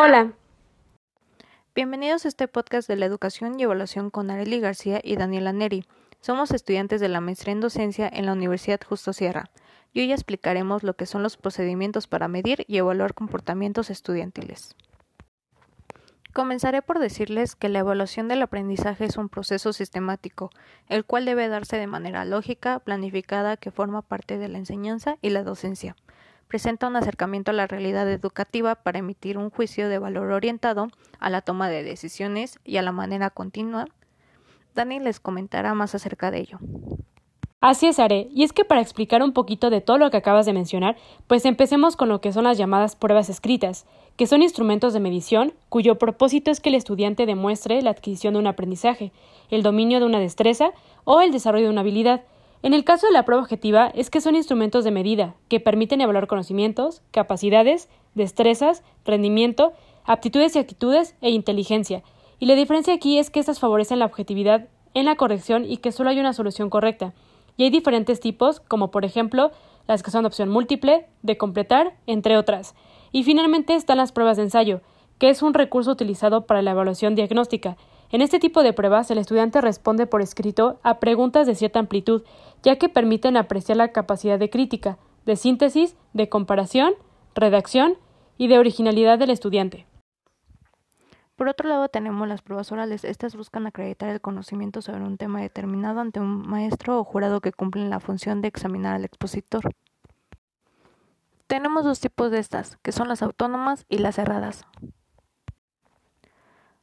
Hola. Bienvenidos a este podcast de la educación y evaluación con Arely García y Daniela Neri. Somos estudiantes de la maestría en docencia en la Universidad Justo Sierra y hoy explicaremos lo que son los procedimientos para medir y evaluar comportamientos estudiantiles. Comenzaré por decirles que la evaluación del aprendizaje es un proceso sistemático, el cual debe darse de manera lógica, planificada, que forma parte de la enseñanza y la docencia. Presenta un acercamiento a la realidad educativa para emitir un juicio de valor orientado a la toma de decisiones y a la manera continua. Dani les comentará más acerca de ello. Así es, Are. Y es que para explicar un poquito de todo lo que acabas de mencionar, pues empecemos con lo que son las llamadas pruebas escritas, que son instrumentos de medición cuyo propósito es que el estudiante demuestre la adquisición de un aprendizaje, el dominio de una destreza o el desarrollo de una habilidad. En el caso de la prueba objetiva es que son instrumentos de medida que permiten evaluar conocimientos, capacidades, destrezas, rendimiento, aptitudes y actitudes e inteligencia. Y la diferencia aquí es que estas favorecen la objetividad en la corrección y que solo hay una solución correcta. Y hay diferentes tipos, como por ejemplo las que son de opción múltiple, de completar, entre otras. Y finalmente están las pruebas de ensayo, que es un recurso utilizado para la evaluación diagnóstica. En este tipo de pruebas, el estudiante responde por escrito a preguntas de cierta amplitud, ya que permiten apreciar la capacidad de crítica, de síntesis, de comparación, redacción y de originalidad del estudiante. Por otro lado, tenemos las pruebas orales. Estas buscan acreditar el conocimiento sobre un tema determinado ante un maestro o jurado que cumplen la función de examinar al expositor. Tenemos dos tipos de estas, que son las autónomas y las cerradas.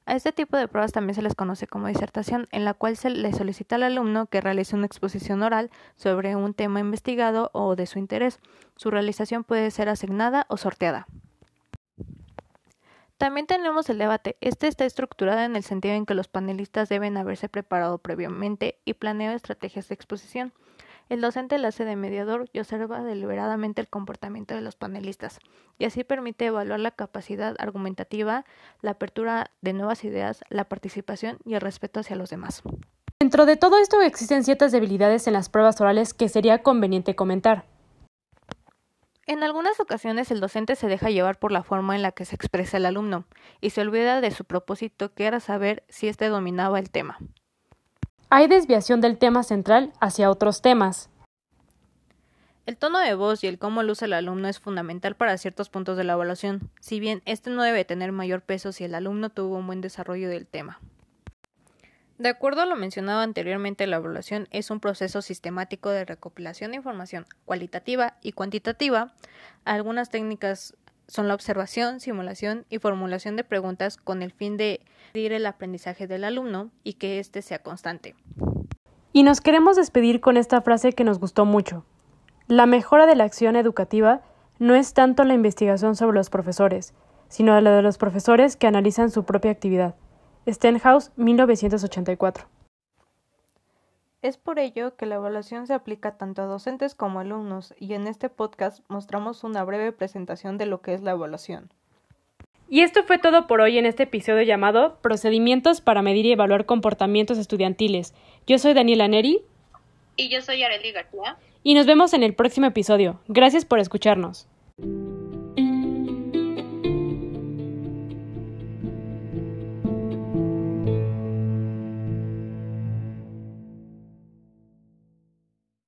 A este tipo de pruebas también se les conoce como disertación, en la cual se le solicita al alumno que realice una exposición oral sobre un tema investigado o de su interés. Su realización puede ser asignada o sorteada. También tenemos el debate. Este está estructurado en el sentido en que los panelistas deben haberse preparado previamente y planeado estrategias de exposición. El docente la hace de mediador y observa deliberadamente el comportamiento de los panelistas, y así permite evaluar la capacidad argumentativa, la apertura de nuevas ideas, la participación y el respeto hacia los demás. Dentro de todo esto existen ciertas debilidades en las pruebas orales que sería conveniente comentar. En algunas ocasiones el docente se deja llevar por la forma en la que se expresa el alumno y se olvida de su propósito que era saber si éste dominaba el tema. Hay desviación del tema central hacia otros temas. El tono de voz y el cómo luce el alumno es fundamental para ciertos puntos de la evaluación, si bien este no debe tener mayor peso si el alumno tuvo un buen desarrollo del tema. De acuerdo a lo mencionado anteriormente, la evaluación es un proceso sistemático de recopilación de información cualitativa y cuantitativa. Algunas técnicas son la observación, simulación y formulación de preguntas con el fin de medir el aprendizaje del alumno y que éste sea constante. Y nos queremos despedir con esta frase que nos gustó mucho. La mejora de la acción educativa no es tanto la investigación sobre los profesores, sino la de los profesores que analizan su propia actividad. Stenhouse, 1984. Es por ello que la evaluación se aplica tanto a docentes como a alumnos y en este podcast mostramos una breve presentación de lo que es la evaluación. Y esto fue todo por hoy en este episodio llamado Procedimientos para medir y evaluar comportamientos estudiantiles. Yo soy Daniela Neri. Y yo soy Arely García. Y nos vemos en el próximo episodio. Gracias por escucharnos.